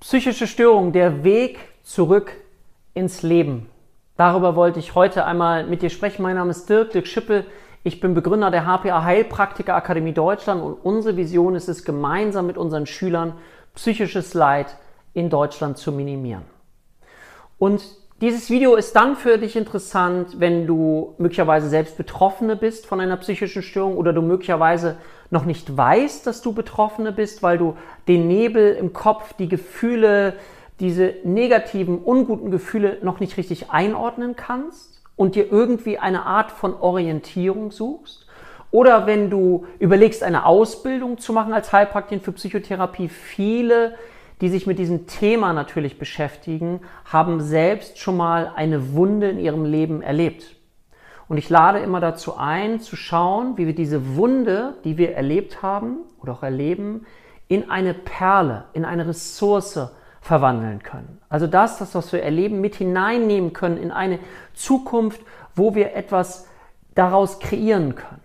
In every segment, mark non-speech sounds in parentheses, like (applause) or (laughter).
Psychische Störung, der Weg zurück ins Leben. Darüber wollte ich heute einmal mit dir sprechen. Mein Name ist Dirk, Dirk Schippel. Ich bin Begründer der HPA Heilpraktiker Akademie Deutschland und unsere Vision ist es, gemeinsam mit unseren Schülern psychisches Leid in Deutschland zu minimieren. Und dieses Video ist dann für dich interessant, wenn du möglicherweise selbst Betroffene bist von einer psychischen Störung oder du möglicherweise noch nicht weißt, dass du Betroffene bist, weil du den Nebel im Kopf, die Gefühle, diese negativen, unguten Gefühle noch nicht richtig einordnen kannst und dir irgendwie eine Art von Orientierung suchst. Oder wenn du überlegst, eine Ausbildung zu machen als Heilpraktikerin für Psychotherapie, viele, die sich mit diesem Thema natürlich beschäftigen, haben selbst schon mal eine Wunde in ihrem Leben erlebt. Und ich lade immer dazu ein, zu schauen, wie wir diese Wunde, die wir erlebt haben oder auch erleben, in eine Perle, in eine Ressource verwandeln können. Also das, das, was wir erleben, mit hineinnehmen können in eine Zukunft, wo wir etwas daraus kreieren können.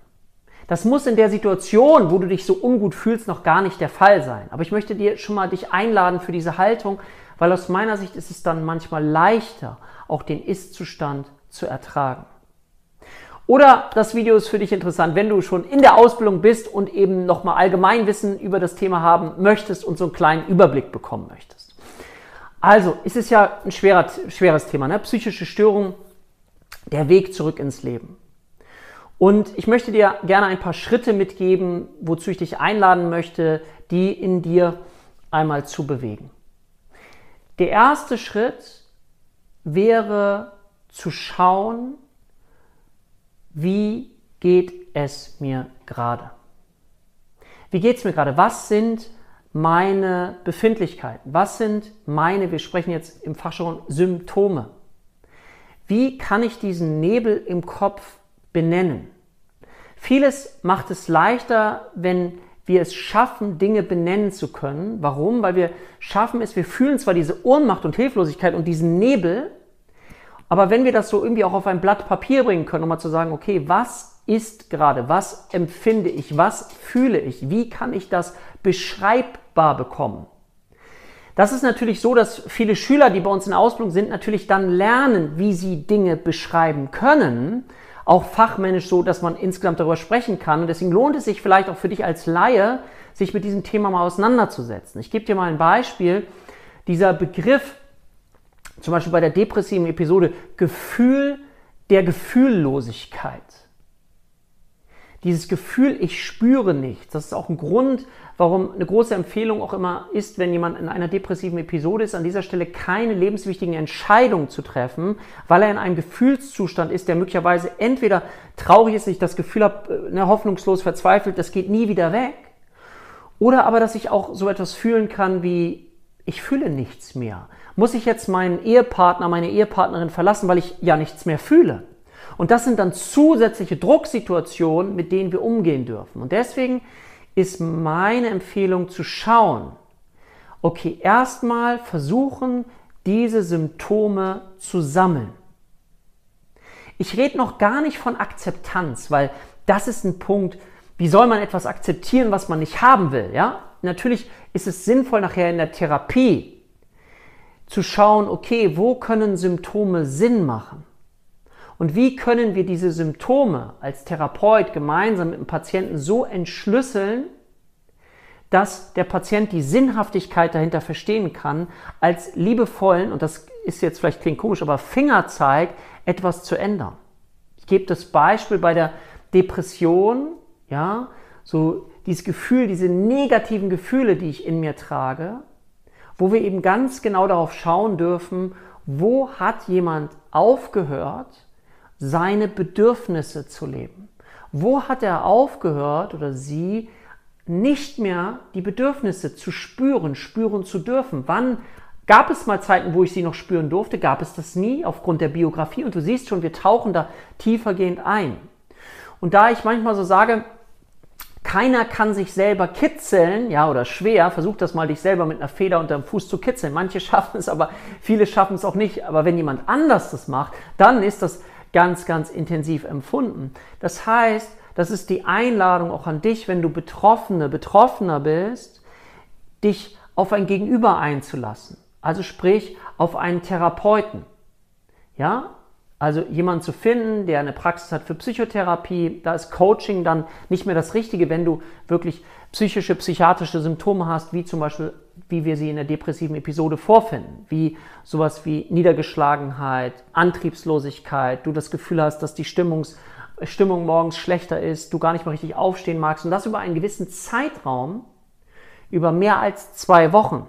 Das muss in der Situation, wo du dich so ungut fühlst, noch gar nicht der Fall sein. Aber ich möchte dir schon mal dich einladen für diese Haltung, weil aus meiner Sicht ist es dann manchmal leichter, auch den Ist-Zustand zu ertragen. Oder das Video ist für dich interessant, wenn du schon in der Ausbildung bist und eben nochmal Allgemeinwissen über das Thema haben möchtest und so einen kleinen Überblick bekommen möchtest. Also, es ist ja ein schwerer, schweres Thema, ne? psychische Störung, der Weg zurück ins Leben. Und ich möchte dir gerne ein paar Schritte mitgeben, wozu ich dich einladen möchte, die in dir einmal zu bewegen. Der erste Schritt wäre zu schauen, wie geht es mir gerade? Wie geht es mir gerade? Was sind meine Befindlichkeiten? Was sind meine, wir sprechen jetzt im Fachjargon, Symptome? Wie kann ich diesen Nebel im Kopf benennen? Vieles macht es leichter, wenn wir es schaffen, Dinge benennen zu können. Warum? Weil wir schaffen es, wir fühlen zwar diese Ohnmacht und Hilflosigkeit und diesen Nebel, aber wenn wir das so irgendwie auch auf ein Blatt Papier bringen können, um mal zu sagen, okay, was ist gerade, was empfinde ich, was fühle ich, wie kann ich das beschreibbar bekommen? Das ist natürlich so, dass viele Schüler, die bei uns in Ausbildung sind, natürlich dann lernen, wie sie Dinge beschreiben können, auch fachmännisch so, dass man insgesamt darüber sprechen kann. Und deswegen lohnt es sich vielleicht auch für dich als Laie, sich mit diesem Thema mal auseinanderzusetzen. Ich gebe dir mal ein Beispiel. Dieser Begriff zum Beispiel bei der depressiven Episode Gefühl der Gefühllosigkeit. Dieses Gefühl, ich spüre nichts, das ist auch ein Grund, warum eine große Empfehlung auch immer ist, wenn jemand in einer depressiven Episode ist, an dieser Stelle keine lebenswichtigen Entscheidungen zu treffen, weil er in einem Gefühlszustand ist, der möglicherweise entweder traurig ist, ich das Gefühl habe, ne, hoffnungslos verzweifelt, das geht nie wieder weg, oder aber, dass ich auch so etwas fühlen kann wie, ich fühle nichts mehr. Muss ich jetzt meinen Ehepartner, meine Ehepartnerin verlassen, weil ich ja nichts mehr fühle? Und das sind dann zusätzliche Drucksituationen, mit denen wir umgehen dürfen. Und deswegen ist meine Empfehlung zu schauen, okay, erstmal versuchen, diese Symptome zu sammeln. Ich rede noch gar nicht von Akzeptanz, weil das ist ein Punkt, wie soll man etwas akzeptieren, was man nicht haben will, ja? Natürlich ist es sinnvoll nachher in der Therapie zu schauen, okay, wo können Symptome Sinn machen? Und wie können wir diese Symptome als Therapeut gemeinsam mit dem Patienten so entschlüsseln, dass der Patient die Sinnhaftigkeit dahinter verstehen kann, als liebevollen, und das ist jetzt vielleicht klingt komisch, aber Fingerzeig, etwas zu ändern. Ich gebe das Beispiel bei der Depression, ja, so dieses Gefühl, diese negativen Gefühle, die ich in mir trage, wo wir eben ganz genau darauf schauen dürfen, wo hat jemand aufgehört, seine Bedürfnisse zu leben? Wo hat er aufgehört oder sie nicht mehr die Bedürfnisse zu spüren, spüren zu dürfen? Wann gab es mal Zeiten, wo ich sie noch spüren durfte? Gab es das nie aufgrund der Biografie? Und du siehst schon, wir tauchen da tiefergehend ein. Und da ich manchmal so sage, keiner kann sich selber kitzeln, ja, oder schwer. Versuch das mal, dich selber mit einer Feder unter dem Fuß zu kitzeln. Manche (laughs) schaffen es, aber viele schaffen es auch nicht. Aber wenn jemand anders das macht, dann ist das ganz, ganz intensiv empfunden. Das heißt, das ist die Einladung auch an dich, wenn du Betroffene, Betroffener bist, dich auf ein Gegenüber einzulassen. Also sprich auf einen Therapeuten. Ja, also jemanden zu finden, der eine Praxis hat für Psychotherapie, da ist Coaching dann nicht mehr das Richtige, wenn du wirklich psychische, psychiatrische Symptome hast, wie zum Beispiel, wie wir sie in der depressiven Episode vorfinden, wie sowas wie Niedergeschlagenheit, Antriebslosigkeit, du das Gefühl hast, dass die Stimmungs, Stimmung morgens schlechter ist, du gar nicht mehr richtig aufstehen magst und das über einen gewissen Zeitraum, über mehr als zwei Wochen,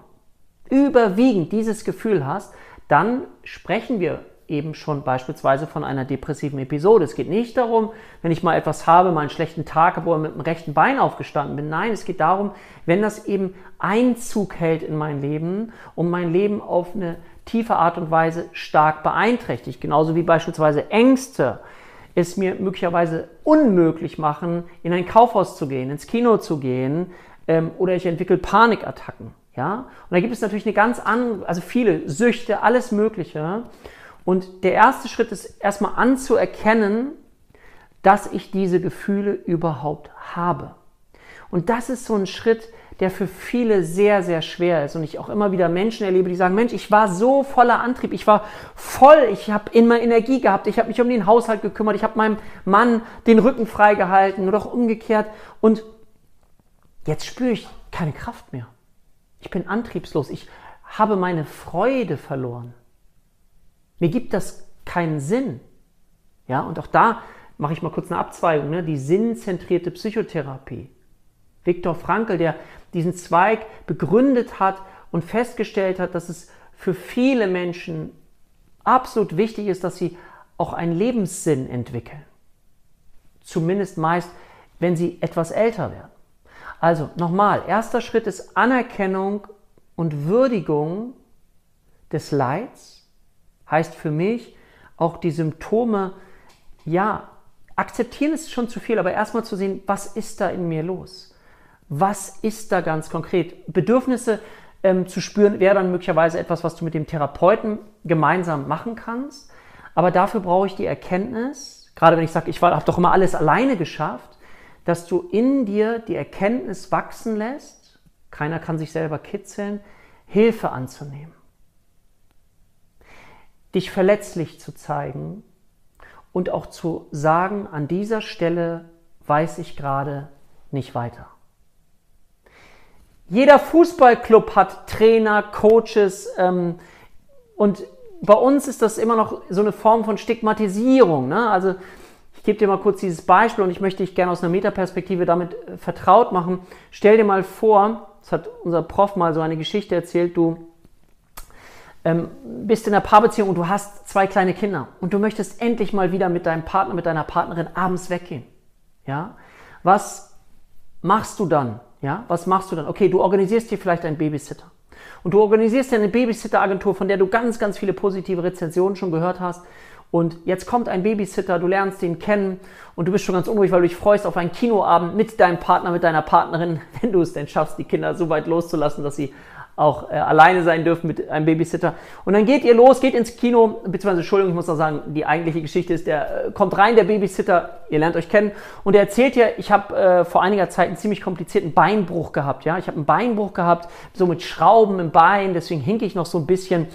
überwiegend dieses Gefühl hast, dann sprechen wir eben schon beispielsweise von einer depressiven Episode. Es geht nicht darum, wenn ich mal etwas habe, mal einen schlechten Tag habe oder mit dem rechten Bein aufgestanden bin. Nein, es geht darum, wenn das eben Einzug hält in mein Leben und mein Leben auf eine tiefe Art und Weise stark beeinträchtigt. Genauso wie beispielsweise Ängste es mir möglicherweise unmöglich machen, in ein Kaufhaus zu gehen, ins Kino zu gehen ähm, oder ich entwickle Panikattacken. Ja? Und da gibt es natürlich eine ganz andere, also viele Süchte, alles Mögliche. Und der erste Schritt ist erstmal anzuerkennen, dass ich diese Gefühle überhaupt habe. Und das ist so ein Schritt, der für viele sehr, sehr schwer ist. Und ich auch immer wieder Menschen erlebe, die sagen, Mensch, ich war so voller Antrieb, ich war voll, ich habe immer Energie gehabt, ich habe mich um den Haushalt gekümmert, ich habe meinem Mann den Rücken freigehalten oder auch umgekehrt. Und jetzt spüre ich keine Kraft mehr. Ich bin antriebslos, ich habe meine Freude verloren. Mir gibt das keinen Sinn. Ja, und auch da mache ich mal kurz eine Abzweigung, ne? die sinnzentrierte Psychotherapie. Viktor Frankl, der diesen Zweig begründet hat und festgestellt hat, dass es für viele Menschen absolut wichtig ist, dass sie auch einen Lebenssinn entwickeln. Zumindest meist, wenn sie etwas älter werden. Also nochmal, erster Schritt ist Anerkennung und Würdigung des Leids heißt für mich auch die Symptome, ja, akzeptieren ist schon zu viel, aber erstmal zu sehen, was ist da in mir los? Was ist da ganz konkret? Bedürfnisse ähm, zu spüren wäre dann möglicherweise etwas, was du mit dem Therapeuten gemeinsam machen kannst. Aber dafür brauche ich die Erkenntnis, gerade wenn ich sage, ich habe doch immer alles alleine geschafft, dass du in dir die Erkenntnis wachsen lässt, keiner kann sich selber kitzeln, Hilfe anzunehmen dich verletzlich zu zeigen und auch zu sagen, an dieser Stelle weiß ich gerade nicht weiter. Jeder Fußballclub hat Trainer, Coaches ähm, und bei uns ist das immer noch so eine Form von Stigmatisierung. Ne? Also ich gebe dir mal kurz dieses Beispiel und ich möchte dich gerne aus einer Metaperspektive damit äh, vertraut machen. Stell dir mal vor, das hat unser Prof mal so eine Geschichte erzählt, du ähm, bist in einer Paarbeziehung und du hast zwei kleine Kinder und du möchtest endlich mal wieder mit deinem Partner, mit deiner Partnerin abends weggehen. Ja? Was machst du dann? Ja? Was machst du dann? Okay, du organisierst dir vielleicht einen Babysitter. Und du organisierst dir eine Babysitter-Agentur, von der du ganz, ganz viele positive Rezensionen schon gehört hast. Und jetzt kommt ein Babysitter, du lernst ihn kennen und du bist schon ganz unruhig, weil du dich freust auf einen Kinoabend mit deinem Partner, mit deiner Partnerin, (laughs) wenn du es denn schaffst, die Kinder so weit loszulassen, dass sie auch äh, alleine sein dürfen mit einem Babysitter. Und dann geht ihr los, geht ins Kino, beziehungsweise Entschuldigung, ich muss noch sagen, die eigentliche Geschichte ist, der äh, kommt rein, der Babysitter, ihr lernt euch kennen, und er erzählt ihr, ich habe äh, vor einiger Zeit einen ziemlich komplizierten Beinbruch gehabt, ja, ich habe einen Beinbruch gehabt, so mit Schrauben im Bein, deswegen hinke ich noch so ein bisschen.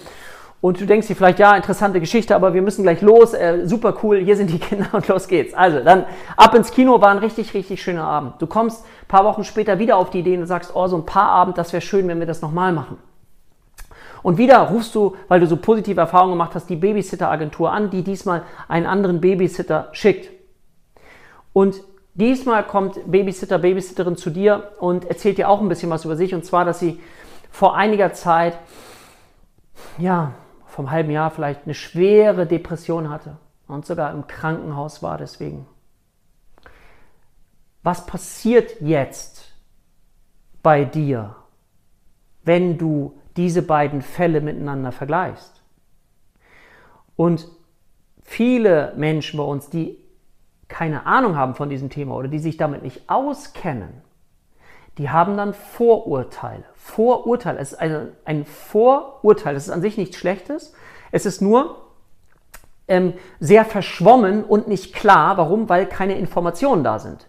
Und du denkst dir vielleicht, ja, interessante Geschichte, aber wir müssen gleich los. Äh, super cool, hier sind die (laughs) Kinder und los geht's. Also, dann ab ins Kino war ein richtig, richtig schöner Abend. Du kommst paar Wochen später wieder auf die Idee und sagst, oh, so ein paar Abend, das wäre schön, wenn wir das nochmal machen. Und wieder rufst du, weil du so positive Erfahrungen gemacht hast, die Babysitter-Agentur an, die diesmal einen anderen Babysitter schickt. Und diesmal kommt Babysitter, Babysitterin zu dir und erzählt dir auch ein bisschen was über sich. Und zwar, dass sie vor einiger Zeit, ja, vom halben Jahr vielleicht eine schwere Depression hatte und sogar im Krankenhaus war deswegen. Was passiert jetzt bei dir, wenn du diese beiden Fälle miteinander vergleichst? Und viele Menschen bei uns, die keine Ahnung haben von diesem Thema oder die sich damit nicht auskennen, die haben dann Vorurteile. Vorurteile. Es ist eine, ein Vorurteil. Das ist an sich nichts Schlechtes. Es ist nur ähm, sehr verschwommen und nicht klar. Warum? Weil keine Informationen da sind.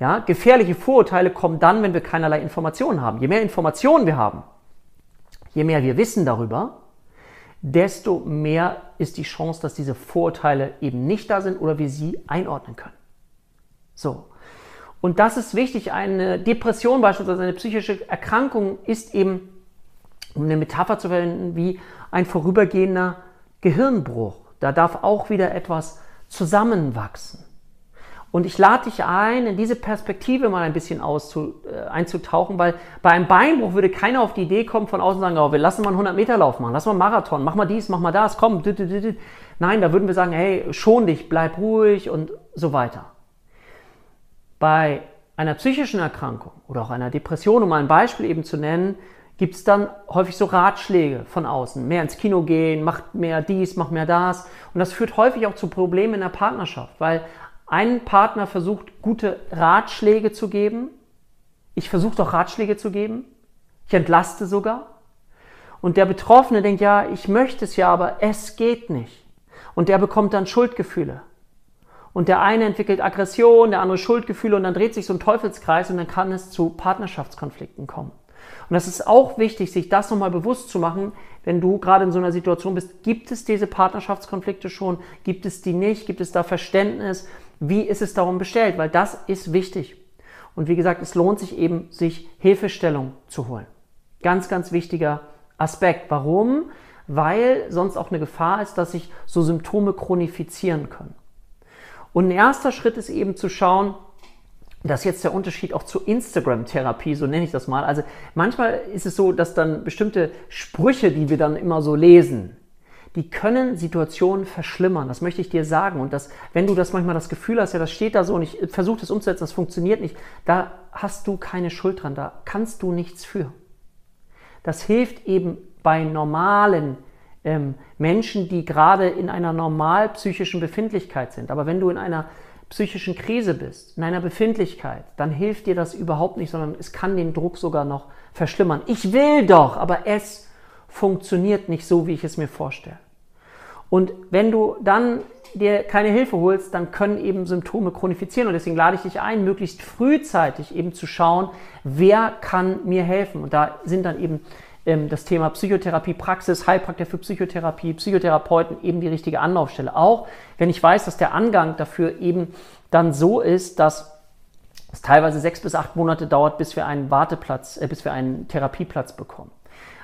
Ja, gefährliche Vorurteile kommen dann, wenn wir keinerlei Informationen haben. Je mehr Informationen wir haben, je mehr wir wissen darüber, desto mehr ist die Chance, dass diese Vorurteile eben nicht da sind oder wir sie einordnen können. So. Und das ist wichtig. Eine Depression beispielsweise, eine psychische Erkrankung ist eben, um eine Metapher zu verwenden, wie ein vorübergehender Gehirnbruch. Da darf auch wieder etwas zusammenwachsen. Und ich lade dich ein, in diese Perspektive mal ein bisschen auszu, äh, einzutauchen, weil bei einem Beinbruch würde keiner auf die Idee kommen, von außen sagen, oh, wir lassen mal einen 100 Meter Lauf machen, lass mal einen Marathon, mach mal dies, mach mal das, komm. Nein, da würden wir sagen, hey, schon dich, bleib ruhig und so weiter. Bei einer psychischen Erkrankung oder auch einer Depression, um mal ein Beispiel eben zu nennen, gibt es dann häufig so Ratschläge von außen. Mehr ins Kino gehen, mach mehr dies, mach mehr das. Und das führt häufig auch zu Problemen in der Partnerschaft, weil ein Partner versucht, gute Ratschläge zu geben. Ich versuche doch Ratschläge zu geben. Ich entlaste sogar. Und der Betroffene denkt, ja, ich möchte es ja, aber es geht nicht. Und der bekommt dann Schuldgefühle. Und der eine entwickelt Aggression, der andere Schuldgefühle und dann dreht sich so ein Teufelskreis und dann kann es zu Partnerschaftskonflikten kommen. Und das ist auch wichtig, sich das nochmal bewusst zu machen, wenn du gerade in so einer Situation bist. Gibt es diese Partnerschaftskonflikte schon? Gibt es die nicht? Gibt es da Verständnis? Wie ist es darum bestellt? Weil das ist wichtig. Und wie gesagt, es lohnt sich eben, sich Hilfestellung zu holen. Ganz, ganz wichtiger Aspekt. Warum? Weil sonst auch eine Gefahr ist, dass sich so Symptome chronifizieren können. Und ein erster Schritt ist eben zu schauen, das ist jetzt der Unterschied auch zur Instagram-Therapie, so nenne ich das mal. Also manchmal ist es so, dass dann bestimmte Sprüche, die wir dann immer so lesen, die können Situationen verschlimmern. Das möchte ich dir sagen. Und das, wenn du das manchmal das Gefühl hast, ja, das steht da so und ich versuche das umzusetzen, das funktioniert nicht, da hast du keine Schuld dran, da kannst du nichts für. Das hilft eben bei normalen ähm, Menschen, die gerade in einer normal psychischen Befindlichkeit sind. Aber wenn du in einer psychischen Krise bist, in einer Befindlichkeit, dann hilft dir das überhaupt nicht, sondern es kann den Druck sogar noch verschlimmern. Ich will doch, aber es funktioniert nicht so, wie ich es mir vorstelle. Und wenn du dann dir keine Hilfe holst, dann können eben Symptome chronifizieren. Und deswegen lade ich dich ein, möglichst frühzeitig eben zu schauen, wer kann mir helfen. Und da sind dann eben das Thema Psychotherapie, Praxis, Heilpraktiker für Psychotherapie, Psychotherapeuten eben die richtige Anlaufstelle. Auch wenn ich weiß, dass der Angang dafür eben dann so ist, dass es teilweise sechs bis acht Monate dauert, bis wir einen Warteplatz, äh, bis wir einen Therapieplatz bekommen.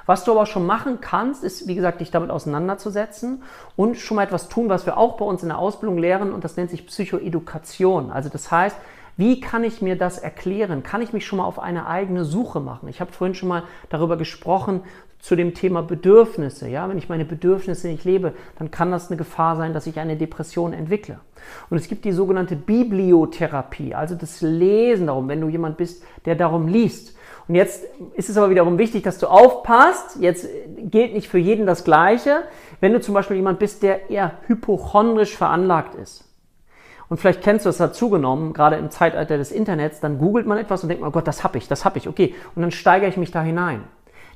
Was du aber schon machen kannst, ist, wie gesagt, dich damit auseinanderzusetzen und schon mal etwas tun, was wir auch bei uns in der Ausbildung lehren und das nennt sich Psychoedukation. Also das heißt, wie kann ich mir das erklären? Kann ich mich schon mal auf eine eigene Suche machen? Ich habe vorhin schon mal darüber gesprochen zu dem Thema Bedürfnisse. Ja, wenn ich meine Bedürfnisse nicht lebe, dann kann das eine Gefahr sein, dass ich eine Depression entwickle. Und es gibt die sogenannte Bibliotherapie, also das Lesen darum, wenn du jemand bist, der darum liest. Und jetzt ist es aber wiederum wichtig, dass du aufpasst. Jetzt gilt nicht für jeden das Gleiche. Wenn du zum Beispiel jemand bist, der eher hypochondrisch veranlagt ist, und vielleicht kennst du es, hat zugenommen, gerade im Zeitalter des Internets, dann googelt man etwas und denkt, oh Gott, das hab ich, das hab ich, okay. Und dann steigere ich mich da hinein.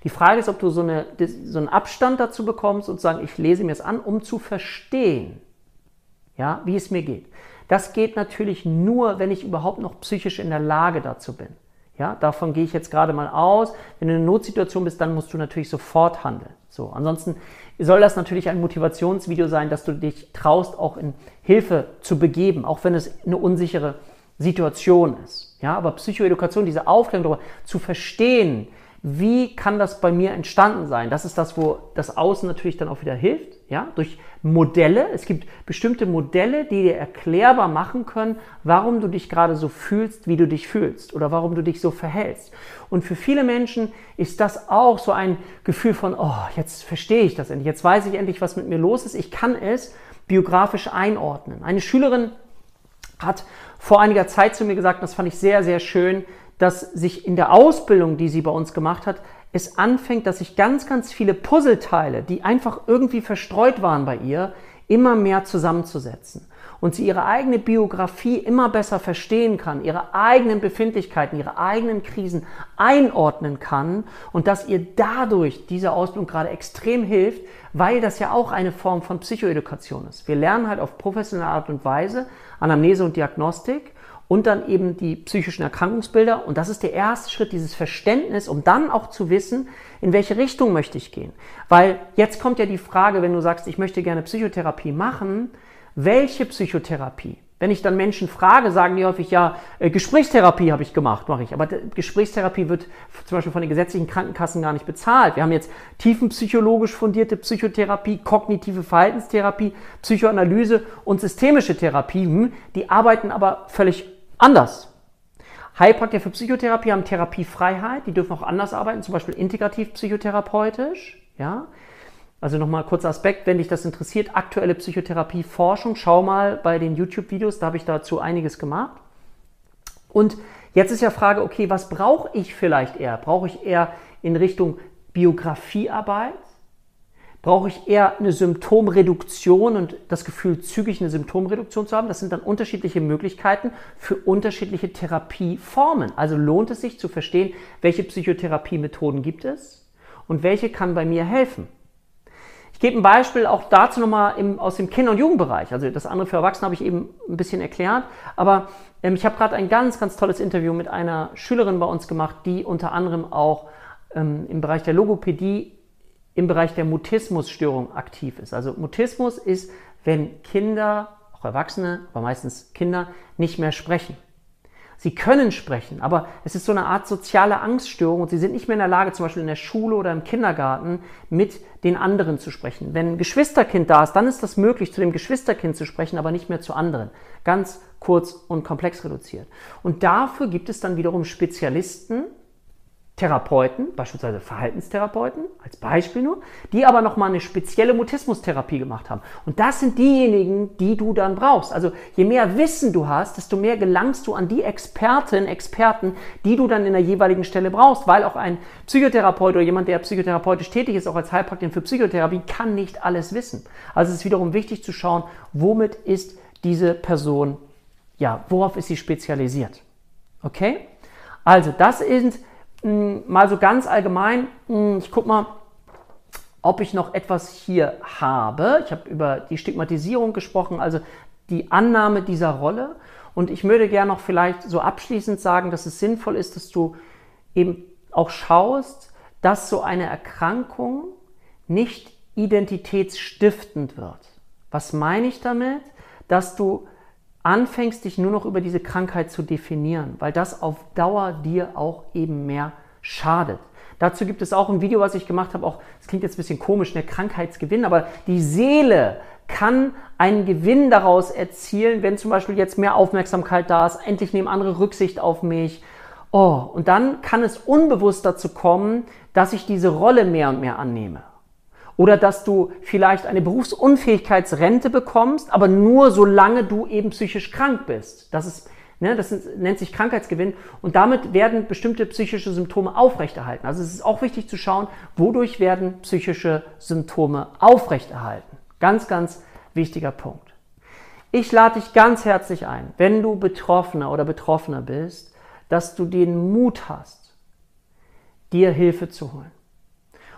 Die Frage ist, ob du so, eine, so einen Abstand dazu bekommst und sagen, ich lese mir es an, um zu verstehen, ja, wie es mir geht. Das geht natürlich nur, wenn ich überhaupt noch psychisch in der Lage dazu bin. Ja, davon gehe ich jetzt gerade mal aus. Wenn du in einer Notsituation bist, dann musst du natürlich sofort handeln. So, ansonsten soll das natürlich ein Motivationsvideo sein, dass du dich traust, auch in Hilfe zu begeben, auch wenn es eine unsichere Situation ist. Ja, aber Psychoedukation, diese Aufklärung darüber zu verstehen, wie kann das bei mir entstanden sein? Das ist das, wo das Außen natürlich dann auch wieder hilft, ja, durch Modelle. Es gibt bestimmte Modelle, die dir erklärbar machen können, warum du dich gerade so fühlst, wie du dich fühlst oder warum du dich so verhältst. Und für viele Menschen ist das auch so ein Gefühl von, oh, jetzt verstehe ich das endlich, jetzt weiß ich endlich, was mit mir los ist. Ich kann es biografisch einordnen. Eine Schülerin hat vor einiger Zeit zu mir gesagt, das fand ich sehr, sehr schön, dass sich in der Ausbildung, die sie bei uns gemacht hat, es anfängt, dass sich ganz, ganz viele Puzzleteile, die einfach irgendwie verstreut waren bei ihr, immer mehr zusammenzusetzen. Und sie ihre eigene Biografie immer besser verstehen kann, ihre eigenen Befindlichkeiten, ihre eigenen Krisen einordnen kann und dass ihr dadurch diese Ausbildung gerade extrem hilft, weil das ja auch eine Form von Psychoedukation ist. Wir lernen halt auf professionelle Art und Weise Anamnese und Diagnostik und dann eben die psychischen Erkrankungsbilder. Und das ist der erste Schritt, dieses Verständnis, um dann auch zu wissen, in welche Richtung möchte ich gehen. Weil jetzt kommt ja die Frage, wenn du sagst, ich möchte gerne Psychotherapie machen, welche Psychotherapie? Wenn ich dann Menschen frage, sagen die häufig, ja, äh, Gesprächstherapie habe ich gemacht, mache ich. Aber Gesprächstherapie wird zum Beispiel von den gesetzlichen Krankenkassen gar nicht bezahlt. Wir haben jetzt tiefenpsychologisch fundierte Psychotherapie, kognitive Verhaltenstherapie, Psychoanalyse und systemische Therapien. Die arbeiten aber völlig anders. Heilpraktiker für Psychotherapie haben Therapiefreiheit, die dürfen auch anders arbeiten, zum Beispiel integrativ psychotherapeutisch. Ja? Also nochmal kurzer Aspekt, wenn dich das interessiert, aktuelle Psychotherapieforschung, schau mal bei den YouTube-Videos, da habe ich dazu einiges gemacht. Und jetzt ist ja Frage, okay, was brauche ich vielleicht eher? Brauche ich eher in Richtung Biografiearbeit? Brauche ich eher eine Symptomreduktion und das Gefühl, zügig eine Symptomreduktion zu haben? Das sind dann unterschiedliche Möglichkeiten für unterschiedliche Therapieformen. Also lohnt es sich zu verstehen, welche Psychotherapiemethoden gibt es und welche kann bei mir helfen. Ich gebe ein Beispiel auch dazu nochmal im, aus dem Kinder- und Jugendbereich. Also das andere für Erwachsene habe ich eben ein bisschen erklärt. Aber ähm, ich habe gerade ein ganz, ganz tolles Interview mit einer Schülerin bei uns gemacht, die unter anderem auch ähm, im Bereich der Logopädie, im Bereich der Mutismusstörung aktiv ist. Also Mutismus ist, wenn Kinder, auch Erwachsene, aber meistens Kinder, nicht mehr sprechen. Sie können sprechen, aber es ist so eine Art soziale Angststörung und sie sind nicht mehr in der Lage, zum Beispiel in der Schule oder im Kindergarten mit den anderen zu sprechen. Wenn ein Geschwisterkind da ist, dann ist das möglich, zu dem Geschwisterkind zu sprechen, aber nicht mehr zu anderen. Ganz kurz und komplex reduziert. Und dafür gibt es dann wiederum Spezialisten, Therapeuten, beispielsweise Verhaltenstherapeuten, als Beispiel nur, die aber nochmal eine spezielle Mutismustherapie gemacht haben. Und das sind diejenigen, die du dann brauchst. Also je mehr Wissen du hast, desto mehr gelangst du an die Experten, Experten, die du dann in der jeweiligen Stelle brauchst, weil auch ein Psychotherapeut oder jemand, der psychotherapeutisch tätig ist, auch als Heilpraktiker für Psychotherapie, kann nicht alles wissen. Also es ist wiederum wichtig zu schauen, womit ist diese Person, ja, worauf ist sie spezialisiert. Okay? Also das sind hm, mal so ganz allgemein, hm, ich gucke mal, ob ich noch etwas hier habe. Ich habe über die Stigmatisierung gesprochen, also die Annahme dieser Rolle. Und ich würde gerne noch vielleicht so abschließend sagen, dass es sinnvoll ist, dass du eben auch schaust, dass so eine Erkrankung nicht identitätsstiftend wird. Was meine ich damit? Dass du anfängst, dich nur noch über diese Krankheit zu definieren, weil das auf Dauer dir auch eben mehr schadet. Dazu gibt es auch ein Video, was ich gemacht habe, auch, das klingt jetzt ein bisschen komisch, der Krankheitsgewinn, aber die Seele kann einen Gewinn daraus erzielen, wenn zum Beispiel jetzt mehr Aufmerksamkeit da ist, endlich nehmen andere Rücksicht auf mich. Oh, und dann kann es unbewusst dazu kommen, dass ich diese Rolle mehr und mehr annehme. Oder dass du vielleicht eine Berufsunfähigkeitsrente bekommst, aber nur solange du eben psychisch krank bist. Das ist, ne, das nennt sich Krankheitsgewinn und damit werden bestimmte psychische Symptome aufrechterhalten. Also es ist auch wichtig zu schauen, wodurch werden psychische Symptome aufrechterhalten. Ganz, ganz wichtiger Punkt. Ich lade dich ganz herzlich ein, wenn du Betroffener oder Betroffener bist, dass du den Mut hast, dir Hilfe zu holen.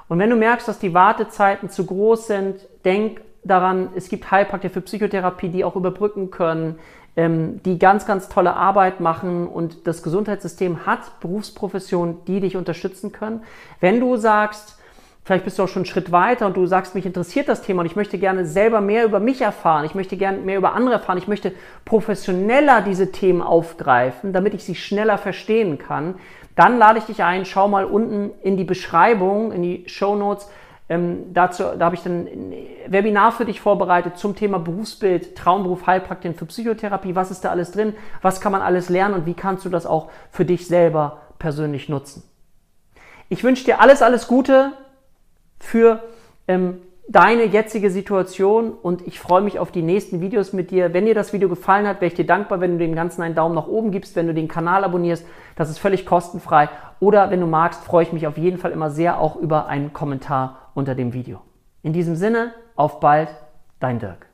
Und wenn du merkst, dass die Wartezeiten zu groß sind, denk daran, es gibt Heilpraktiker für Psychotherapie, die auch überbrücken können, ähm, die ganz, ganz tolle Arbeit machen und das Gesundheitssystem hat Berufsprofessionen, die dich unterstützen können. Wenn du sagst, vielleicht bist du auch schon einen Schritt weiter und du sagst, mich interessiert das Thema und ich möchte gerne selber mehr über mich erfahren, ich möchte gerne mehr über andere erfahren, ich möchte professioneller diese Themen aufgreifen, damit ich sie schneller verstehen kann, dann lade ich dich ein, schau mal unten in die Beschreibung, in die Show Notes. Ähm, dazu, da habe ich dann ein Webinar für dich vorbereitet zum Thema Berufsbild, Traumberuf, Heilpraktiker für Psychotherapie. Was ist da alles drin? Was kann man alles lernen und wie kannst du das auch für dich selber persönlich nutzen? Ich wünsche dir alles, alles Gute für ähm, deine jetzige Situation und ich freue mich auf die nächsten Videos mit dir. Wenn dir das Video gefallen hat, wäre ich dir dankbar, wenn du dem Ganzen einen Daumen nach oben gibst, wenn du den Kanal abonnierst. Das ist völlig kostenfrei. Oder wenn du magst, freue ich mich auf jeden Fall immer sehr auch über einen Kommentar unter dem Video. In diesem Sinne, auf bald, dein Dirk.